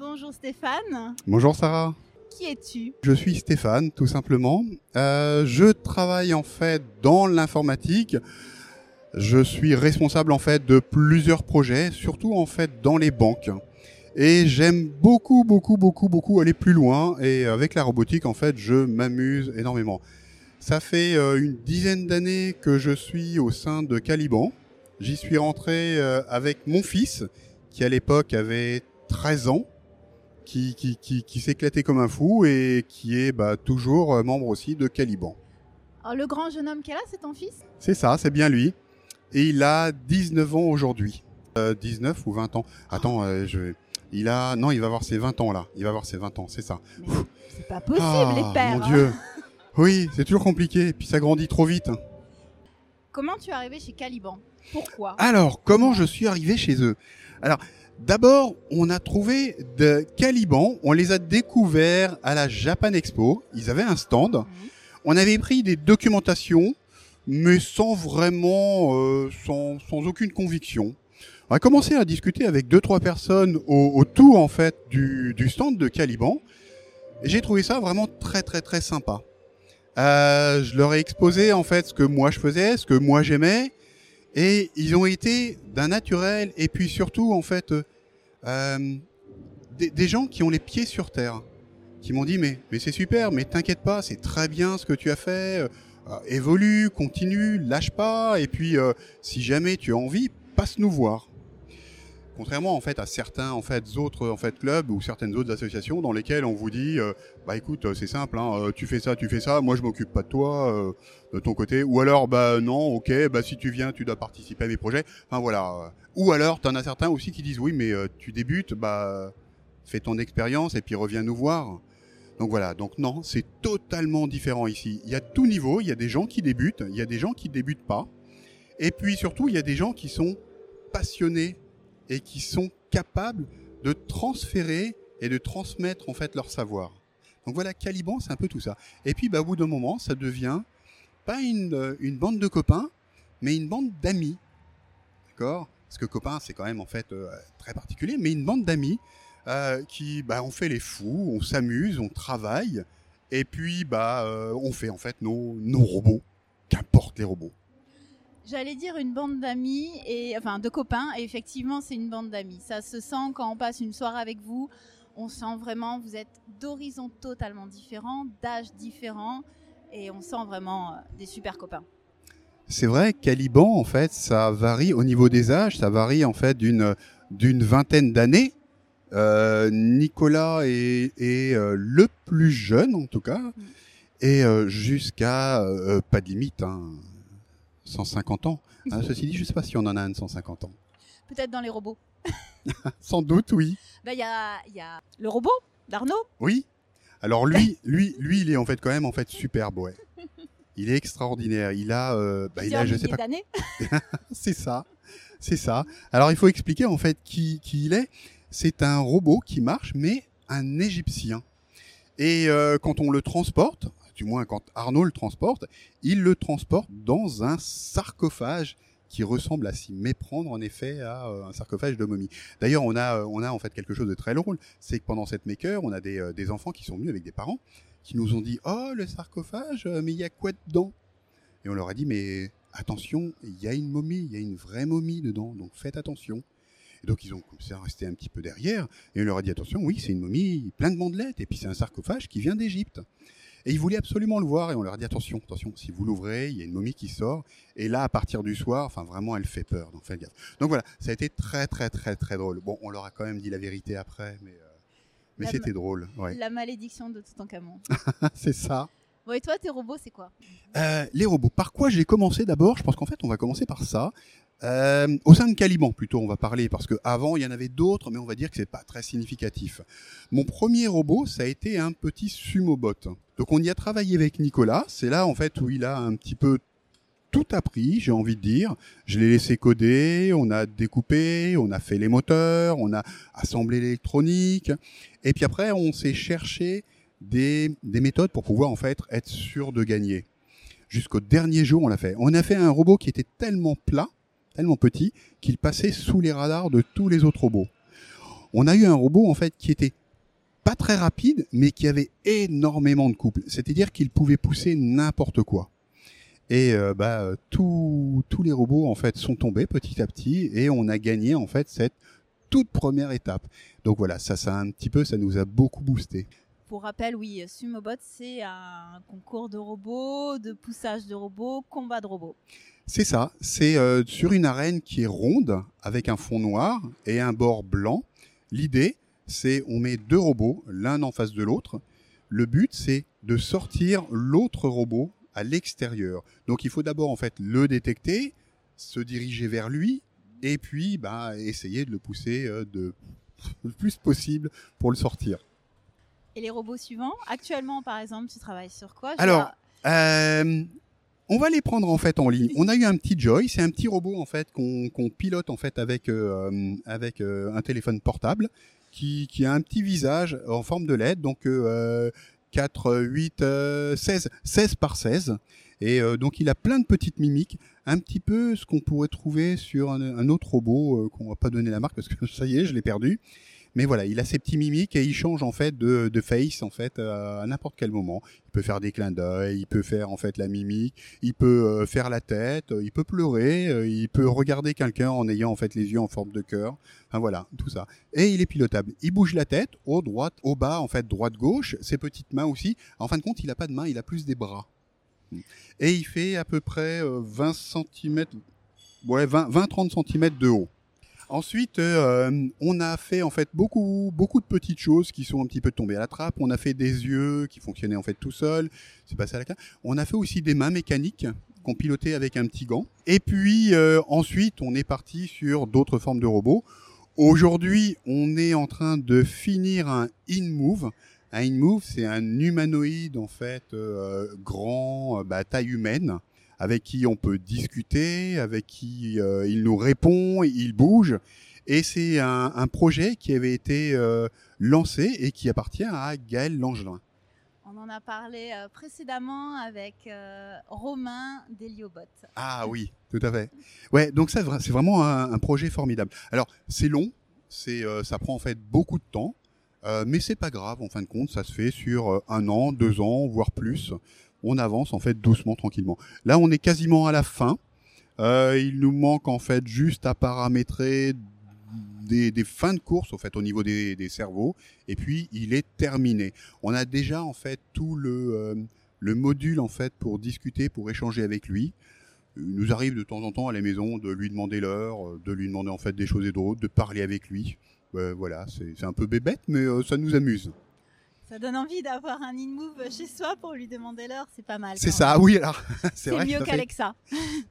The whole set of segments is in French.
Bonjour Stéphane. Bonjour Sarah. Qui es-tu? Je suis Stéphane, tout simplement. Euh, je travaille en fait dans l'informatique. Je suis responsable en fait de plusieurs projets, surtout en fait dans les banques. Et j'aime beaucoup, beaucoup, beaucoup, beaucoup aller plus loin. Et avec la robotique, en fait, je m'amuse énormément. Ça fait euh, une dizaine d'années que je suis au sein de Caliban. J'y suis rentré euh, avec mon fils, qui à l'époque avait 13 ans, qui, qui, qui, qui s'éclatait comme un fou et qui est bah, toujours euh, membre aussi de Caliban. Alors, le grand jeune homme est là, c'est ton fils? C'est ça, c'est bien lui. Et il a 19 ans aujourd'hui. 19 ou 20 ans. Attends, je il a non, il va avoir ses 20 ans là. Il va avoir ses 20 ans, c'est ça. C'est pas possible les Ah, pères. Mon hein. Dieu. Oui, c'est toujours compliqué. Et puis ça grandit trop vite. Comment tu es arrivé chez Caliban? Pourquoi? Alors, comment je suis arrivé chez eux? Alors, d'abord, on a trouvé de Caliban. On les a découverts à la Japan Expo. Ils avaient un stand. Mhm. On avait pris des documentations, mais sans vraiment, euh, sans, sans aucune conviction. On a commencé à discuter avec deux trois personnes au- autour en fait du, du stand de Caliban. J'ai trouvé ça vraiment très très très sympa. Euh, je leur ai exposé en fait ce que moi je faisais, ce que moi j'aimais, et ils ont été d'un naturel et puis surtout en fait euh, euh, des, gens qui ont les pieds sur terre, qui m'ont dit mais mais c'est super, mais t'inquiète pas, c'est très bien ce que tu as fait, euh, évolue, continue, lâche pas, et puis si jamais tu as envie, passe nous voir. Contrairement en fait à certains en fait autres en fait clubs ou certaines autres associations dans lesquelles on vous dit euh, bah écoute euh, c'est simple hein, euh, tu fais ça tu fais ça moi je m'occupe pas de toi de ton côté. Ou alors bah non ok bah si tu viens tu dois participer à mes projets. Enfin voilà ou alors t'en as certains aussi qui disent oui mais tu débutes bah fais ton expérience et puis reviens nous voir. Donc voilà. Donc non c'est totalement différent ici. Il y a tout niveau il y a des gens qui débutent il y a des gens qui débutent pas. Et puis surtout il y a des gens qui sont passionnés et qui sont capables de transférer et de transmettre en fait leur savoir. Donc voilà, Caliban, c'est un peu tout ça. Et puis bah, au bout d'un moment, ça devient pas une, euh, bande de copains, mais une bande d'amis. D'accord? Parce que copains, c'est quand même en fait euh, très particulier, mais une bande d'amis euh, qui, bah, on fait les fous, on s'amuse, on travaille, et puis bah, on fait en fait nos, nos robots, qu'importe les robots. J'allais dire une bande d'amis et enfin de copains et effectivement c'est une bande d'amis. Ça se sent quand on passe une soirée avec vous. On sent vraiment vous êtes d'horizons totalement différents, d'âges différents et on sent vraiment euh, des super copains. C'est vrai, Caliban, en fait, ça varie au niveau des âges, ça varie en fait d'une d'une vingtaine d'années. Euh, Nicolas est, est, euh, le plus jeune en tout cas, et euh, jusqu'à euh, pas de limite, hein, 150 ans. Hein, ceci dit, je sais pas si on en a un de 150 ans. Peut-être dans les robots. Sans doute, oui. Ben, Il y, a, y a le robot d'Arnaud. Oui. Alors lui, lui, lui, il est en fait quand même en fait superbe, ouais. Il est extraordinaire. Il a, euh, bah, il a, je sais pas. C'est ça, c'est ça. Alors il faut expliquer en fait qui, qui il est. C'est un robot qui marche, mais un égyptien. Et euh, quand on le transporte, du moins quand Arnaud le transporte, il le transporte dans un sarcophage qui ressemble à s'y méprendre en effet à euh, un sarcophage de momie. D'ailleurs, on a, euh, on a en fait quelque chose de très drôle, c'est que pendant cette maker, on a des, euh, des enfants qui sont venus avec des parents qui nous ont dit oh le sarcophage, mais il y a quoi dedans? Et on leur a dit mais attention, il y a une momie, il y a une vraie momie dedans, donc faites attention. Et donc ils ont commencé à rester un petit peu derrière, et on leur a dit attention, oui, c'est une momie plein de bandelettes, et puis c'est un sarcophage qui vient d'Égypte. Et ils voulaient absolument le voir, et on leur a dit attention, attention, si vous l'ouvrez, il y a une momie qui sort, et là, à partir du soir, enfin vraiment, elle fait peur, donc faites gaffe. Donc voilà, ça a été très très très très drôle. Bon, on leur a quand même dit la vérité après, mais, euh, mais c'était drôle, ouais. La malédiction de Toutankhamon. c'est ça. Et toi, tes robots, c'est quoi Euh, les robots. Par quoi j'ai commencé d'abord? Je pense qu'en fait, on va commencer par ça. Euh, au sein de Caliban, plutôt, on va parler, parce que avant il y en avait d'autres, mais on va dire que c'est pas très significatif. Mon premier robot, ça a été un petit sumobot. Donc on y a travaillé avec Nicolas. C'est là, en fait, où il a un petit peu tout appris, j'ai envie de dire. Je l'ai laissé coder, on a découpé, on a fait les moteurs, on a assemblé l'électronique, et puis après, on s'est cherché des, des méthodes pour pouvoir en fait être sûr de gagner. Jusqu'au dernier jour, on l'a fait. On a fait un robot qui était tellement plat, tellement petit, qu'il passait sous les radars de tous les autres robots. on a eu un robot en fait qui était pas très rapide, mais qui avait énormément de couple. C'est-à-dire qu'il pouvait pousser n'importe quoi. Et euh, bah, tous les robots en fait sont tombés petit à petit et on a gagné en fait cette toute première étape. Donc voilà, ça, ça un petit peu, ça nous a beaucoup boosté. Pour rappel, oui, Sumobot, c'est un concours de robots, de poussage de robots, combat de robots. C'est ça, c'est euh, sur une arène qui est ronde avec un fond noir et un bord blanc. L'idée, c'est on met deux robots l'un en face de l'autre. Le but, c'est de sortir l'autre robot à l'extérieur. Donc il faut d'abord en fait le détecter, se diriger vers lui et puis bah, essayer de le pousser euh, de le plus possible pour le sortir. Les robots suivants Actuellement, par exemple, tu travailles sur quoi? Alors, euh, on va les prendre en fait en ligne. On a eu un petit Joy, c'est un petit robot en fait qu'on pilote en fait avec euh, avec un téléphone portable qui, qui a un petit visage en forme de LED, donc 4, 8, 16, 16 par 16. Et euh, donc il a plein de petites mimiques, un petit peu ce qu'on pourrait trouver sur un, autre robot euh, qu'on va pas donner la marque parce que ça y est, je l'ai perdu. Mais voilà, il a ses petits mimiques et il change en fait de, face en fait à, n'importe quel moment. Il peut faire des clins d'œil, il peut faire en fait la mimique, il peut euh, faire la tête, il peut pleurer, il peut regarder quelqu'un en ayant en fait les yeux en forme de cœur. Enfin voilà, tout ça. Et il est pilotable. Il bouge la tête, haut, droite, au bas, en fait droite, gauche, ses petites mains aussi. En fin de compte, il a pas de mains, il a plus des bras. Et il fait à peu près 20 cm, ouais, 20-30 cm de haut. Ensuite, euh, on a fait en fait beaucoup beaucoup de petites choses qui sont un petit peu tombées à la trappe. On a fait des yeux qui fonctionnaient en fait tout seuls. C'est passé à la On a fait aussi des mains mécaniques qu'on pilotait avec un petit gant. Et puis euh, ensuite, on est parti sur d'autres formes de robots. Aujourd'hui, on est en train de finir un in-move. Un in-move, c'est un humanoïde en fait euh, grand, bah, taille humaine, avec qui on peut discuter, avec qui euh, il nous répond, il bouge. Et c'est un, projet qui avait été euh, lancé et qui appartient à Gaël Langelin. On en a parlé euh, précédemment avec Romain Deliobot. Ah oui, tout à fait. Ouais, donc ça c'est vraiment un, projet formidable. Alors c'est long, c'est ça prend en fait beaucoup de temps, mais c'est pas grave en fin de compte, ça se fait sur un an, deux ans, voire plus on avance en fait doucement, tranquillement. Là, on est quasiment à la fin. Euh, il nous manque en fait juste à paramétrer des, fins de course au fait au niveau des, cerveaux et puis il est terminé. On a déjà en fait tout le, euh, le module en fait pour discuter, pour échanger avec lui. Il nous arrive de temps en temps à la maison de lui demander l'heure, de lui demander en fait des choses et d'autres, de parler avec lui. voilà, c'est un peu bébête, mais euh, ça nous amuse. Ça donne envie d'avoir un in-move chez soi pour lui demander l'heure, c'est pas mal. C'est ça, oui, alors. c'est mieux qu'Alexa.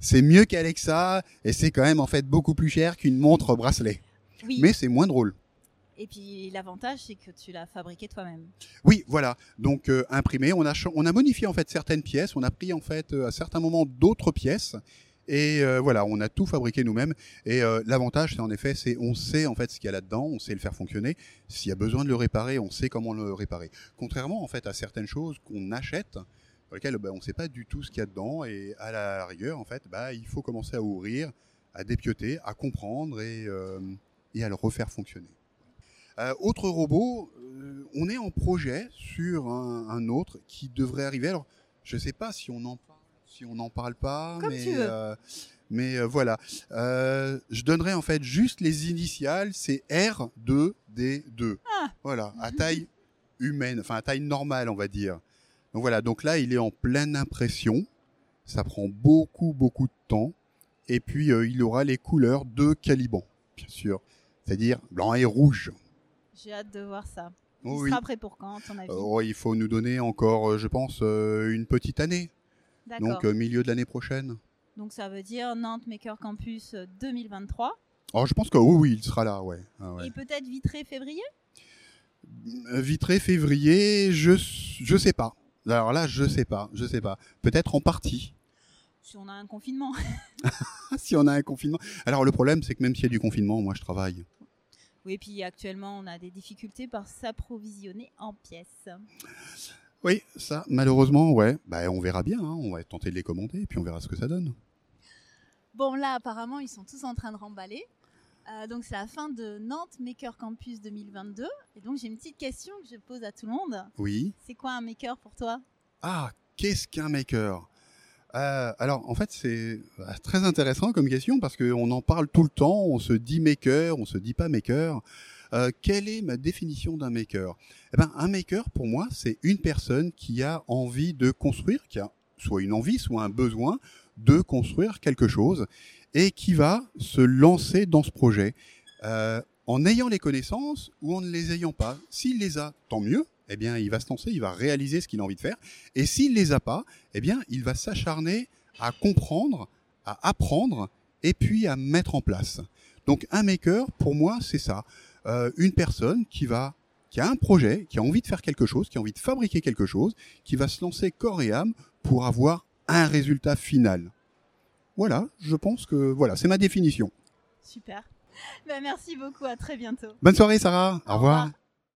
C'est mieux qu'Alexa, et c'est quand même en fait beaucoup plus cher qu'une montre bracelet. Oui. Mais c'est moins drôle. Et puis l'avantage, c'est que tu l'as fabriqué toi-même. Oui, voilà. Donc euh, imprimé, on a on a modifié en fait certaines pièces, on a pris en fait euh, à certains moments d'autres pièces et euh, voilà, on a tout fabriqué nous-mêmes. Et euh, l'avantage, c'est en effet, c'est on sait en fait ce qu'il y a là-dedans, on sait le faire fonctionner. S'il y a besoin de le réparer, on sait comment le réparer. Contrairement en fait à certaines choses qu'on achète, dans lesquelles bah, on ne sait pas du tout ce qu'il y a dedans, et à la rigueur, en fait, bah, il faut commencer à ouvrir, à dépioter, à comprendre et, euh, à le refaire fonctionner. autre robot, on est en projet sur un, autre qui devrait arriver. Alors, je ne sais pas si on en parle si on n'en parle pas. mais, euh, mais euh, voilà. Euh, je donnerai en fait juste les initiales, c'est R2D2. Ah. Voilà, à taille humaine, enfin à taille normale, on va dire. Donc voilà, donc là, il est en pleine impression. Ça prend beaucoup, beaucoup de temps. Et puis, il aura les couleurs de Caliban, bien sûr. C'est-à-dire blanc et rouge. J'ai hâte de voir ça. Il sera prêt pour quand, ton avis? Il faut nous donner encore, je pense, une petite année. Donc euh, milieu de l'année prochaine. Donc ça veut dire Nantes Maker Campus 2023. Euh, oh, je pense que oui, oui, il sera là, ouais. Ah, Et peut-être Vitré février? Euh, Vitré février, je je sais pas. Alors là, je sais pas, je sais pas. Peut-être en partie. Si on a un confinement. si on a un confinement. Alors le problème, c'est que même s'il y a du confinement, moi je travaille. Oui, et puis actuellement, on a des difficultés par s'approvisionner en pièces. Oui, ça, malheureusement, ouais. Bah, on verra bien, hein. on va tenter de les commander et puis on verra ce que ça donne. Bon, là, apparemment, ils sont tous en train de remballer. Euh, donc c'est la fin de Nantes Maker Campus 2022. Et donc j'ai une petite question que je pose à tout le monde. Oui. C'est quoi un maker pour toi? Ah, qu'est-ce qu'un maker? Euh, alors en fait c'est euh, très intéressant comme question parce qu'on en parle tout le temps, on se dit maker, on se dit pas maker. Euh, quelle est ma définition d'un maker? Eh ben, Un maker pour moi c'est une personne qui a envie de construire, qui a soit une envie, soit un besoin de construire quelque chose et qui va se lancer dans ce projet euh, en ayant les connaissances ou en ne les ayant pas. S'il les a, tant mieux. Eh bien, il va se lancer, il va réaliser ce qu'il a envie de faire. Et s'il les a pas, eh bien, il va s'acharner à comprendre, à apprendre et puis à mettre en place. Donc, un maker, pour moi, c'est ça. Euh, une personne qui va qui a un projet, qui a envie de faire quelque chose, qui a envie de fabriquer quelque chose, qui va se lancer corps et âme pour avoir un résultat final. Voilà, je pense que voilà, c'est ma définition. Super. Ben, merci beaucoup, à très bientôt. Bonne soirée Sarah, au, revoir.